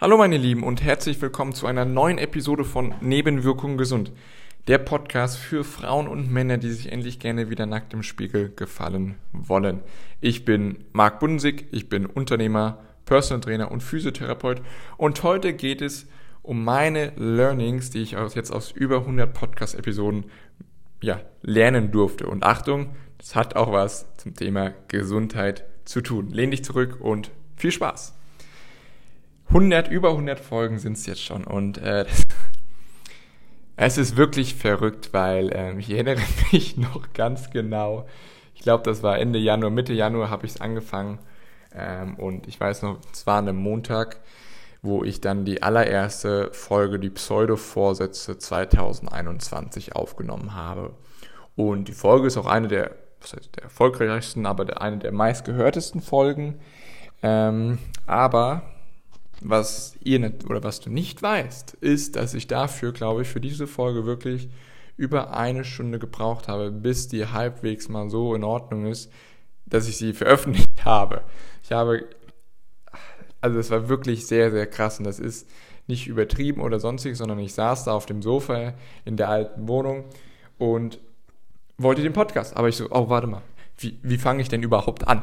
Hallo meine Lieben und herzlich willkommen zu einer neuen Episode von Nebenwirkungen gesund. Der Podcast für Frauen und Männer, die sich endlich gerne wieder nackt im Spiegel gefallen wollen. Ich bin Marc Bunsig, ich bin Unternehmer, Personal Trainer und Physiotherapeut und heute geht es um meine Learnings, die ich jetzt aus über 100 Podcast-Episoden ja, lernen durfte. Und Achtung, das hat auch was zum Thema Gesundheit zu tun. Lehn dich zurück und viel Spaß! 100, über 100 Folgen sind es jetzt schon und äh, es ist wirklich verrückt, weil äh, ich erinnere mich noch ganz genau. Ich glaube, das war Ende Januar, Mitte Januar habe ich es angefangen ähm, und ich weiß noch, es war an einem Montag, wo ich dann die allererste Folge, die Pseudo-Vorsätze 2021 aufgenommen habe. Und die Folge ist auch eine der, was heißt, der erfolgreichsten, aber eine der meistgehörtesten Folgen. Ähm, aber was ihr nicht oder was du nicht weißt, ist, dass ich dafür, glaube ich, für diese Folge wirklich über eine Stunde gebraucht habe, bis die halbwegs mal so in Ordnung ist, dass ich sie veröffentlicht habe. Ich habe, also es war wirklich sehr, sehr krass und das ist nicht übertrieben oder sonstig, sondern ich saß da auf dem Sofa in der alten Wohnung und wollte den Podcast. Aber ich so, oh, warte mal, wie, wie fange ich denn überhaupt an?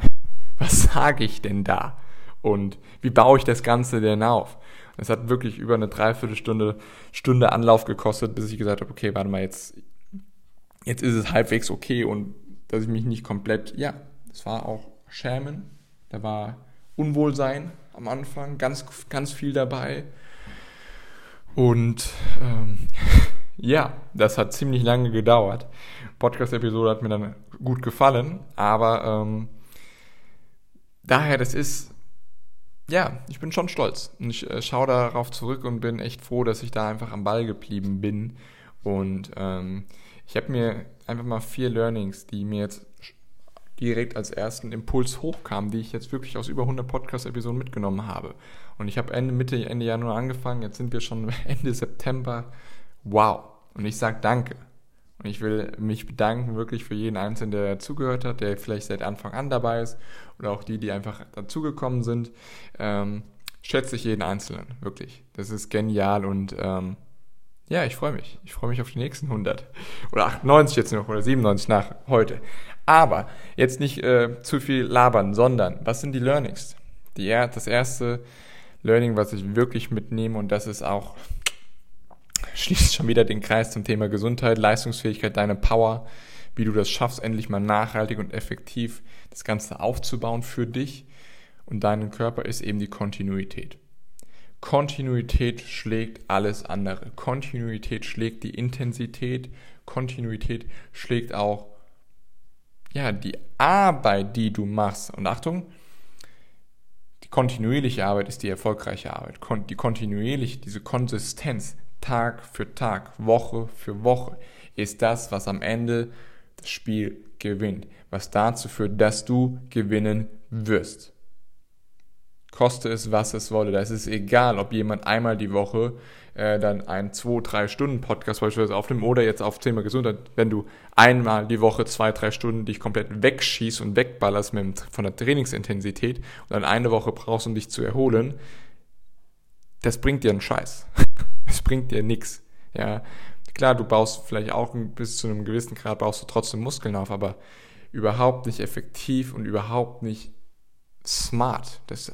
Was sage ich denn da? Und wie baue ich das Ganze denn auf? Es hat wirklich über eine Dreiviertelstunde Stunde Anlauf gekostet, bis ich gesagt habe, okay, warte mal, jetzt, jetzt ist es halbwegs okay und dass ich mich nicht komplett, ja, es war auch Schämen, da war Unwohlsein am Anfang, ganz, ganz viel dabei. Und ähm, ja, das hat ziemlich lange gedauert. Podcast-Episode hat mir dann gut gefallen, aber ähm, daher, das ist ja, ich bin schon stolz. Und ich äh, schaue darauf zurück und bin echt froh, dass ich da einfach am Ball geblieben bin. Und ähm, ich habe mir einfach mal vier Learnings, die mir jetzt direkt als ersten Impuls hochkamen, die ich jetzt wirklich aus über 100 Podcast-Episoden mitgenommen habe. Und ich habe Ende, Mitte, Ende Januar angefangen, jetzt sind wir schon Ende September. Wow. Und ich sage danke. Und ich will mich bedanken wirklich für jeden Einzelnen, der zugehört hat, der vielleicht seit Anfang an dabei ist oder auch die, die einfach dazugekommen sind. Ähm, schätze ich jeden Einzelnen, wirklich. Das ist genial und ähm, ja, ich freue mich. Ich freue mich auf die nächsten 100 oder 98 jetzt noch oder 97 nach heute. Aber jetzt nicht äh, zu viel labern, sondern was sind die Learnings? Die, das erste Learning, was ich wirklich mitnehme und das ist auch schließt schon wieder den Kreis zum Thema Gesundheit, Leistungsfähigkeit, deine Power, wie du das schaffst, endlich mal nachhaltig und effektiv das Ganze aufzubauen für dich und deinen Körper, ist eben die Kontinuität. Kontinuität schlägt alles andere. Kontinuität schlägt die Intensität. Kontinuität schlägt auch ja, die Arbeit, die du machst. Und Achtung, die kontinuierliche Arbeit ist die erfolgreiche Arbeit. Die kontinuierliche, diese Konsistenz, Tag für Tag, Woche für Woche, ist das, was am Ende das Spiel gewinnt, was dazu führt, dass du gewinnen wirst. Koste es, was es wolle. Da ist egal, ob jemand einmal die Woche äh, dann einen 2-3 Stunden Podcast beispielsweise aufnimmt oder jetzt auf Thema Gesundheit, wenn du einmal die Woche zwei, drei Stunden dich komplett wegschießt und wegballerst mit, von der Trainingsintensität und dann eine Woche brauchst, um dich zu erholen, das bringt dir einen Scheiß. Es bringt dir nichts. Ja, klar, du baust vielleicht auch bis zu einem gewissen Grad baust du trotzdem Muskeln auf, aber überhaupt nicht effektiv und überhaupt nicht smart. Das,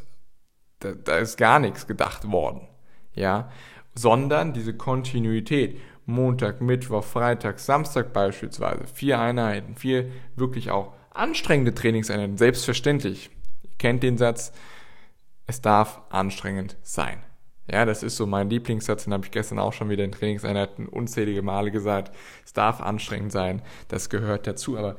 da, da ist gar nichts gedacht worden. Ja, sondern diese Kontinuität. Montag, Mittwoch, Freitag, Samstag beispielsweise. Vier Einheiten, vier wirklich auch anstrengende Trainingseinheiten. Selbstverständlich. Ihr kennt den Satz, es darf anstrengend sein. Ja, das ist so mein Lieblingssatz, den habe ich gestern auch schon wieder in Trainingseinheiten unzählige Male gesagt. Es darf anstrengend sein, das gehört dazu, aber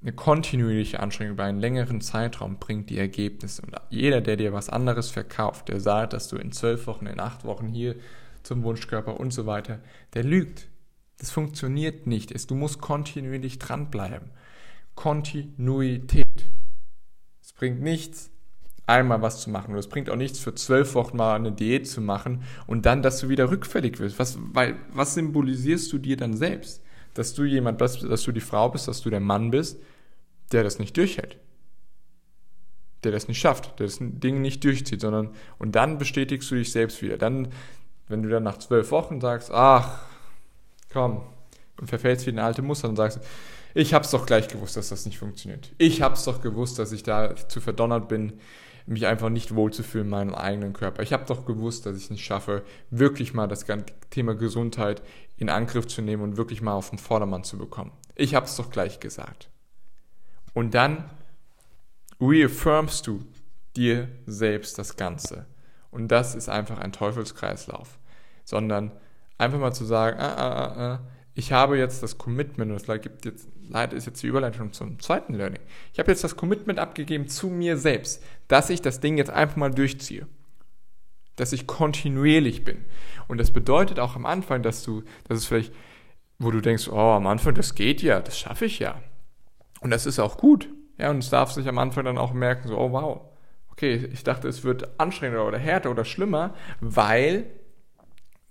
eine kontinuierliche Anstrengung über einen längeren Zeitraum bringt die Ergebnisse. Und jeder, der dir was anderes verkauft, der sagt, dass du in zwölf Wochen, in acht Wochen hier zum Wunschkörper und so weiter, der lügt. Das funktioniert nicht. Du musst kontinuierlich dranbleiben. Kontinuität. Es bringt nichts, einmal was zu machen. Und es bringt auch nichts, für zwölf Wochen mal eine Diät zu machen und dann, dass du wieder rückfällig wirst. Was, weil, was symbolisierst du dir dann selbst? Dass du jemand bist, dass du die Frau bist, dass du der Mann bist, der das nicht durchhält. der das nicht schafft, der das Ding nicht durchzieht, sondern und dann bestätigst du dich selbst wieder. Dann, wenn du dann nach zwölf Wochen sagst, ach, komm, und verfällst wieder in alte Muster und sagst, ich hab's doch gleich gewusst, dass das nicht funktioniert. Ich hab's doch gewusst, dass ich da zu verdonnert bin, mich einfach nicht wohlzufühlen in meinem eigenen Körper. Ich habe doch gewusst, dass ich es nicht schaffe, wirklich mal das ganze Thema Gesundheit in Angriff zu nehmen und wirklich mal auf den Vordermann zu bekommen. Ich habe es doch gleich gesagt. Und dann reaffirmst du dir selbst das Ganze. Und das ist einfach ein Teufelskreislauf. Sondern einfach mal zu sagen, ah, ah, ah, ah ich habe jetzt das Commitment, und das gibt jetzt, leider ist jetzt die Überleitung zum zweiten Learning. Ich habe jetzt das Commitment abgegeben zu mir selbst, dass ich das Ding jetzt einfach mal durchziehe. Dass ich kontinuierlich bin. Und das bedeutet auch am Anfang, dass du, dass es vielleicht, wo du denkst, oh, am Anfang, das geht ja, das schaffe ich ja. Und das ist auch gut. Ja, und es darf sich am Anfang dann auch merken, so, oh wow, okay, ich dachte, es wird anstrengender oder härter oder schlimmer, weil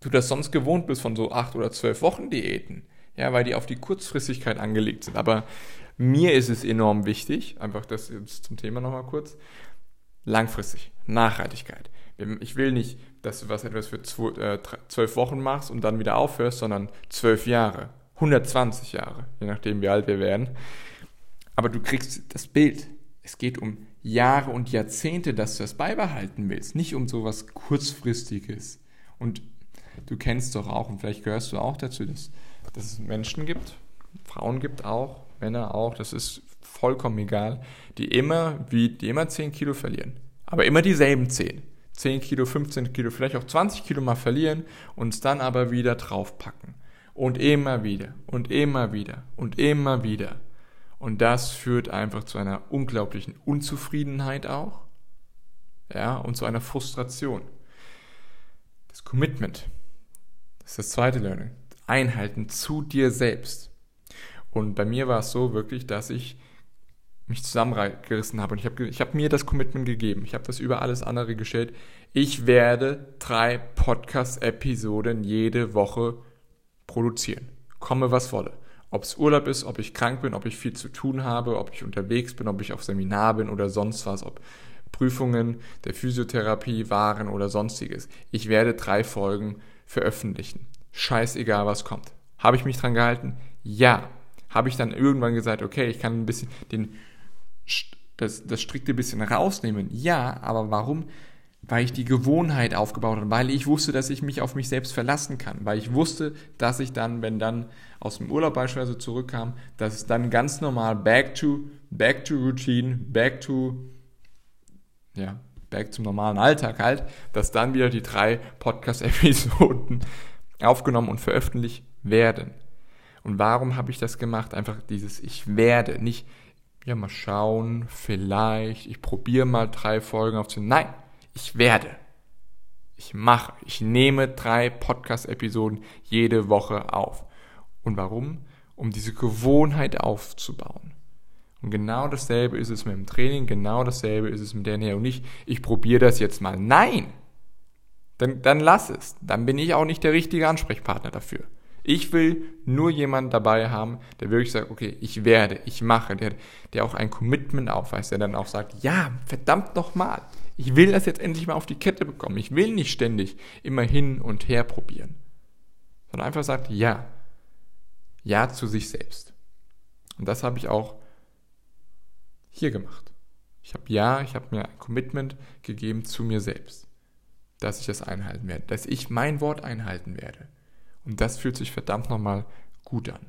du das sonst gewohnt bist von so acht oder zwölf Wochen Diäten. Ja, weil die auf die Kurzfristigkeit angelegt sind. Aber mir ist es enorm wichtig, einfach das jetzt zum Thema nochmal kurz, langfristig, Nachhaltigkeit. Ich will nicht, dass du was etwas für äh, zwölf Wochen machst und dann wieder aufhörst, sondern zwölf Jahre, 120 Jahre, je nachdem wie alt wir werden. Aber du kriegst das Bild. Es geht um Jahre und Jahrzehnte, dass du das beibehalten willst, nicht um sowas kurzfristiges. Und du kennst doch auch, und vielleicht gehörst du auch dazu, dass, dass es Menschen gibt, Frauen gibt auch, Männer auch, das ist vollkommen egal, die immer, wie, die immer 10 Kilo verlieren. Aber immer dieselben 10. 10 Kilo, 15 Kilo, vielleicht auch 20 Kilo mal verlieren und es dann aber wieder draufpacken. Und immer wieder und immer wieder und immer wieder. Und das führt einfach zu einer unglaublichen Unzufriedenheit auch. Ja, und zu einer Frustration. Das Commitment. Das ist das zweite Learning. Einhalten zu dir selbst. Und bei mir war es so wirklich, dass ich mich zusammengerissen habe und ich habe ich hab mir das Commitment gegeben. Ich habe das über alles andere gestellt. Ich werde drei Podcast-Episoden jede Woche produzieren. Komme was wolle. Ob es Urlaub ist, ob ich krank bin, ob ich viel zu tun habe, ob ich unterwegs bin, ob ich auf Seminar bin oder sonst was, ob Prüfungen der Physiotherapie waren oder sonstiges. Ich werde drei Folgen veröffentlichen. Scheißegal, was kommt. Habe ich mich dran gehalten? Ja. Habe ich dann irgendwann gesagt, okay, ich kann ein bisschen den, das, das strikte bisschen rausnehmen? Ja, aber warum? Weil ich die Gewohnheit aufgebaut habe, weil ich wusste, dass ich mich auf mich selbst verlassen kann, weil ich wusste, dass ich dann, wenn dann aus dem Urlaub beispielsweise zurückkam, dass es dann ganz normal back to, back to routine, back to, ja, back zum normalen Alltag halt, dass dann wieder die drei Podcast-Episoden aufgenommen und veröffentlicht werden. Und warum habe ich das gemacht? Einfach dieses Ich werde, nicht, ja, mal schauen, vielleicht, ich probiere mal drei Folgen aufzunehmen. Nein, ich werde. Ich mache, ich nehme drei Podcast-Episoden jede Woche auf. Und warum? Um diese Gewohnheit aufzubauen. Und genau dasselbe ist es mit dem Training, genau dasselbe ist es mit der Ernährung. Nicht, ich probiere das jetzt mal. Nein! Dann, dann lass es. Dann bin ich auch nicht der richtige Ansprechpartner dafür. Ich will nur jemanden dabei haben, der wirklich sagt, okay, ich werde, ich mache, der, der auch ein Commitment aufweist, der dann auch sagt, ja, verdammt nochmal, ich will das jetzt endlich mal auf die Kette bekommen. Ich will nicht ständig immer hin und her probieren. Sondern einfach sagt, ja. Ja zu sich selbst. Und das habe ich auch hier gemacht. Ich habe ja, ich habe mir ein Commitment gegeben zu mir selbst, dass ich das einhalten werde, dass ich mein Wort einhalten werde. Und das fühlt sich verdammt nochmal gut an.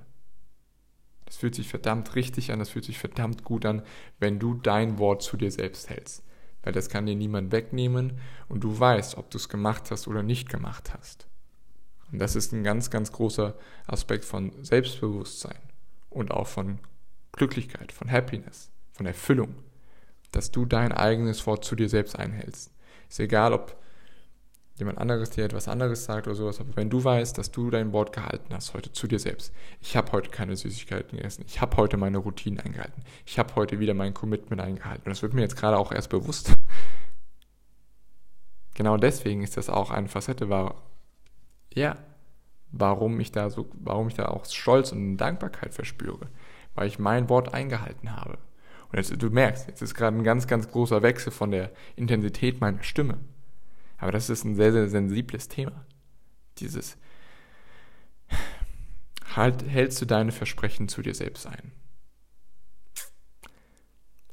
Das fühlt sich verdammt richtig an, das fühlt sich verdammt gut an, wenn du dein Wort zu dir selbst hältst. Weil das kann dir niemand wegnehmen und du weißt, ob du es gemacht hast oder nicht gemacht hast. Und das ist ein ganz, ganz großer Aspekt von Selbstbewusstsein und auch von Glücklichkeit, von Happiness von Erfüllung, dass du dein eigenes Wort zu dir selbst einhältst. Ist egal, ob jemand anderes dir etwas anderes sagt oder sowas, aber wenn du weißt, dass du dein Wort gehalten hast heute zu dir selbst, ich habe heute keine Süßigkeiten gegessen, ich habe heute meine Routinen eingehalten, ich habe heute wieder mein Commitment eingehalten und das wird mir jetzt gerade auch erst bewusst. Genau deswegen ist das auch eine Facette, war ja, warum ich da so, warum ich da auch Stolz und Dankbarkeit verspüre, weil ich mein Wort eingehalten habe. Und jetzt, du merkst, jetzt ist gerade ein ganz, ganz großer Wechsel von der Intensität meiner Stimme. Aber das ist ein sehr, sehr sensibles Thema. Dieses, halt, hältst du deine Versprechen zu dir selbst ein?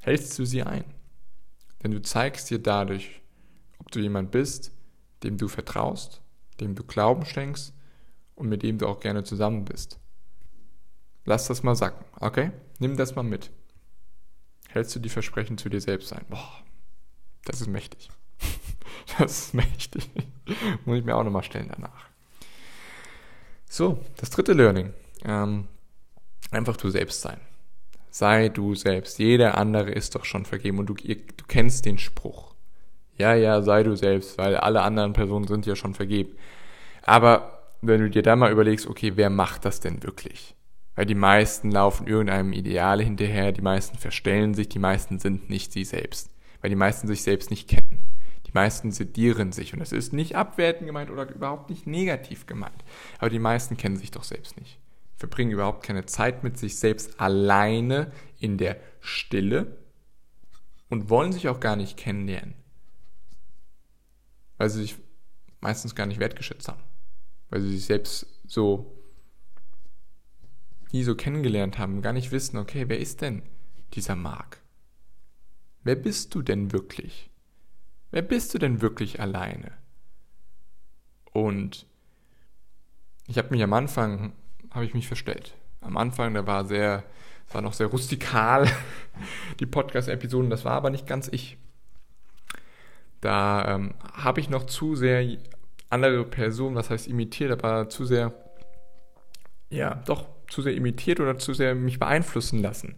Hältst du sie ein? Denn du zeigst dir dadurch, ob du jemand bist, dem du vertraust, dem du Glauben schenkst und mit dem du auch gerne zusammen bist. Lass das mal sacken, okay? Nimm das mal mit. Hältst du die Versprechen zu dir selbst ein? Boah, das ist mächtig. Das ist mächtig. Muss ich mir auch nochmal stellen danach. So, das dritte Learning. Ähm, einfach du selbst sein. Sei du selbst. Jeder andere ist doch schon vergeben und du, du kennst den Spruch. Ja, ja, sei du selbst, weil alle anderen Personen sind ja schon vergeben. Aber wenn du dir dann mal überlegst, okay, wer macht das denn wirklich? Weil die meisten laufen irgendeinem Ideal hinterher, die meisten verstellen sich, die meisten sind nicht sie selbst. Weil die meisten sich selbst nicht kennen. Die meisten sedieren sich. Und das ist nicht abwertend gemeint oder überhaupt nicht negativ gemeint. Aber die meisten kennen sich doch selbst nicht. Verbringen überhaupt keine Zeit mit sich selbst alleine in der Stille und wollen sich auch gar nicht kennenlernen. Weil sie sich meistens gar nicht wertgeschätzt haben. Weil sie sich selbst so nie so kennengelernt haben, gar nicht wissen, okay, wer ist denn dieser Mark? Wer bist du denn wirklich? Wer bist du denn wirklich alleine? Und ich habe mich am Anfang, habe ich mich verstellt. Am Anfang, da war sehr, war noch sehr rustikal, die Podcast-Episoden, das war aber nicht ganz ich. Da ähm, habe ich noch zu sehr andere Personen, was heißt imitiert, aber zu sehr, ja, doch zu sehr imitiert oder zu sehr mich beeinflussen lassen.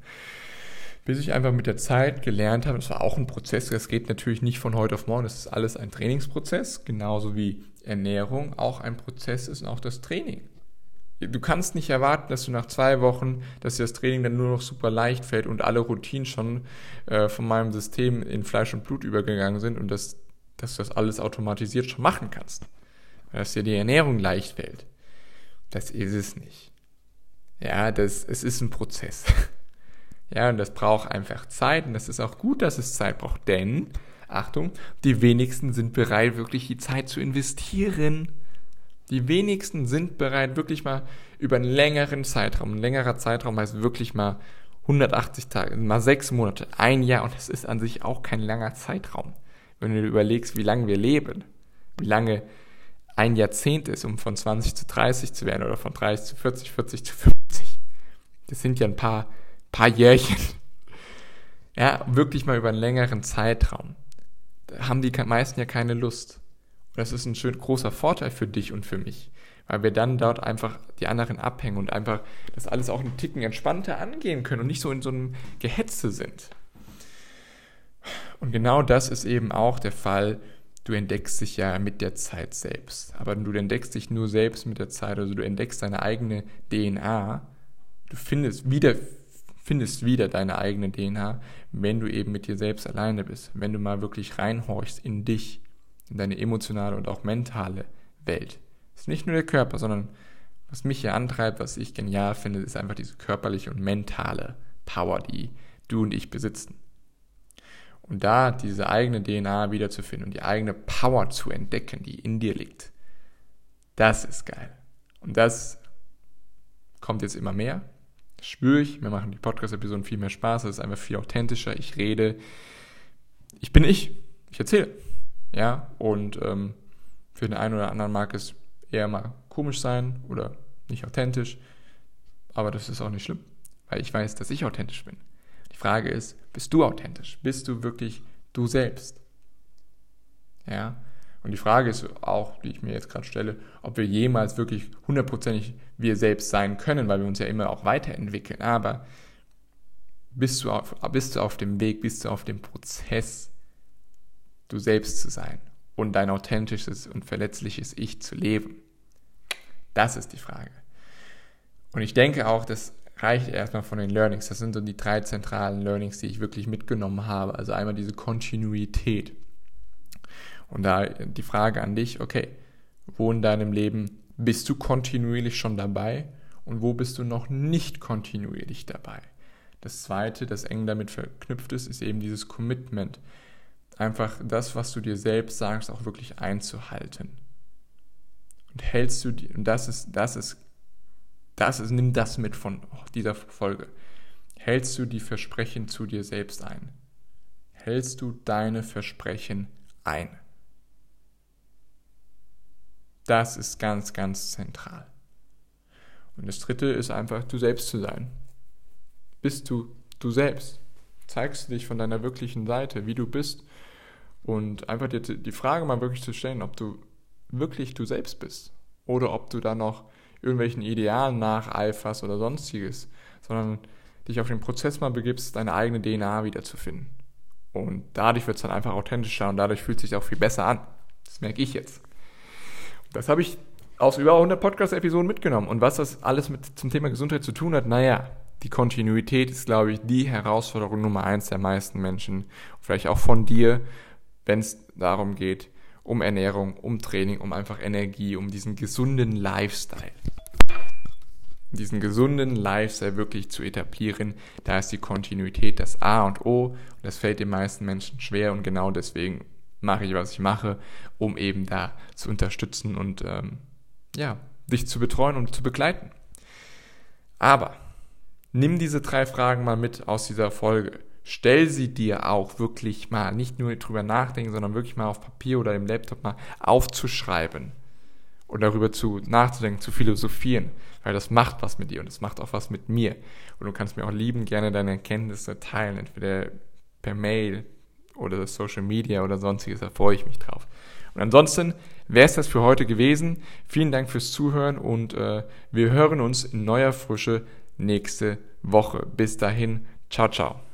Bis ich einfach mit der Zeit gelernt habe, das war auch ein Prozess, das geht natürlich nicht von heute auf morgen, das ist alles ein Trainingsprozess, genauso wie Ernährung auch ein Prozess ist und auch das Training. Du kannst nicht erwarten, dass du nach zwei Wochen, dass dir das Training dann nur noch super leicht fällt und alle Routinen schon äh, von meinem System in Fleisch und Blut übergegangen sind und dass, dass du das alles automatisiert schon machen kannst. Dass dir die Ernährung leicht fällt. Das ist es nicht. Ja, das, es ist ein Prozess. Ja, und das braucht einfach Zeit und das ist auch gut, dass es Zeit braucht, denn, Achtung, die wenigsten sind bereit, wirklich die Zeit zu investieren. Die wenigsten sind bereit, wirklich mal über einen längeren Zeitraum, ein längerer Zeitraum heißt wirklich mal 180 Tage, mal sechs Monate, ein Jahr und das ist an sich auch kein langer Zeitraum. Wenn du dir überlegst, wie lange wir leben, wie lange ein Jahrzehnt ist, um von 20 zu 30 zu werden oder von 30 zu 40, 40 zu 50. Das sind ja ein paar, paar Jährchen. Ja, wirklich mal über einen längeren Zeitraum. Da haben die meisten ja keine Lust. Und das ist ein schön großer Vorteil für dich und für mich. Weil wir dann dort einfach die anderen abhängen und einfach das alles auch einen Ticken entspannter angehen können und nicht so in so einem Gehetze sind. Und genau das ist eben auch der Fall du entdeckst dich ja mit der Zeit selbst. Aber du entdeckst dich nur selbst mit der Zeit, also du entdeckst deine eigene DNA. Du findest wieder, findest wieder deine eigene DNA, wenn du eben mit dir selbst alleine bist. Wenn du mal wirklich reinhorchst in dich, in deine emotionale und auch mentale Welt. Es ist nicht nur der Körper, sondern was mich hier antreibt, was ich genial finde, ist einfach diese körperliche und mentale Power, die du und ich besitzen. Und da diese eigene DNA wiederzufinden und die eigene Power zu entdecken, die in dir liegt, das ist geil. Und das kommt jetzt immer mehr. Spüre ich. Mir machen die Podcast-Episoden viel mehr Spaß. Es ist einfach viel authentischer. Ich rede. Ich bin ich. Ich erzähle. Ja, und ähm, für den einen oder anderen mag es eher mal komisch sein oder nicht authentisch. Aber das ist auch nicht schlimm, weil ich weiß, dass ich authentisch bin. Die Frage ist, bist du authentisch? Bist du wirklich du selbst? Ja. Und die Frage ist auch, die ich mir jetzt gerade stelle, ob wir jemals wirklich hundertprozentig wir selbst sein können, weil wir uns ja immer auch weiterentwickeln. Aber bist du auf, bist du auf dem Weg, bist du auf dem Prozess, du selbst zu sein und dein authentisches und verletzliches Ich zu leben? Das ist die Frage. Und ich denke auch, dass reicht erstmal von den Learnings. Das sind so die drei zentralen Learnings, die ich wirklich mitgenommen habe. Also einmal diese Kontinuität. Und da die Frage an dich, okay, wo in deinem Leben bist du kontinuierlich schon dabei und wo bist du noch nicht kontinuierlich dabei? Das zweite, das eng damit verknüpft ist, ist eben dieses Commitment. Einfach das, was du dir selbst sagst, auch wirklich einzuhalten. Und hältst du die, und das ist, das ist, das ist, nimm das mit von dieser Folge. Hältst du die Versprechen zu dir selbst ein? Hältst du deine Versprechen ein? Das ist ganz, ganz zentral. Und das dritte ist einfach, du selbst zu sein. Bist du du selbst? Zeigst du dich von deiner wirklichen Seite, wie du bist? Und einfach dir die Frage mal wirklich zu stellen, ob du wirklich du selbst bist. Oder ob du da noch irgendwelchen Idealen nacheiferst oder sonstiges. Sondern dich auf den Prozess mal begibst, deine eigene DNA wiederzufinden. Und dadurch wird es dann einfach authentischer und dadurch fühlt es sich auch viel besser an. Das merke ich jetzt. Das habe ich aus über 100 Podcast-Episoden mitgenommen. Und was das alles mit zum Thema Gesundheit zu tun hat, naja, die Kontinuität ist, glaube ich, die Herausforderung Nummer eins der meisten Menschen. Vielleicht auch von dir, wenn es darum geht, um Ernährung, um Training, um einfach Energie, um diesen gesunden Lifestyle. Diesen gesunden Lifestyle wirklich zu etablieren, da ist die Kontinuität das A und O. Und das fällt den meisten Menschen schwer und genau deswegen mache ich, was ich mache, um eben da zu unterstützen und ähm, ja, dich zu betreuen und zu begleiten. Aber nimm diese drei Fragen mal mit aus dieser Folge. Stell sie dir auch wirklich mal, nicht nur drüber nachdenken, sondern wirklich mal auf Papier oder im Laptop mal aufzuschreiben und darüber zu nachzudenken, zu philosophieren, weil das macht was mit dir und das macht auch was mit mir. Und du kannst mir auch lieben gerne deine Erkenntnisse teilen, entweder per Mail, oder Social Media oder sonstiges, da freue ich mich drauf. Und ansonsten wäre es das für heute gewesen. Vielen Dank fürs Zuhören und äh, wir hören uns in neuer Frische nächste Woche. Bis dahin, ciao, ciao.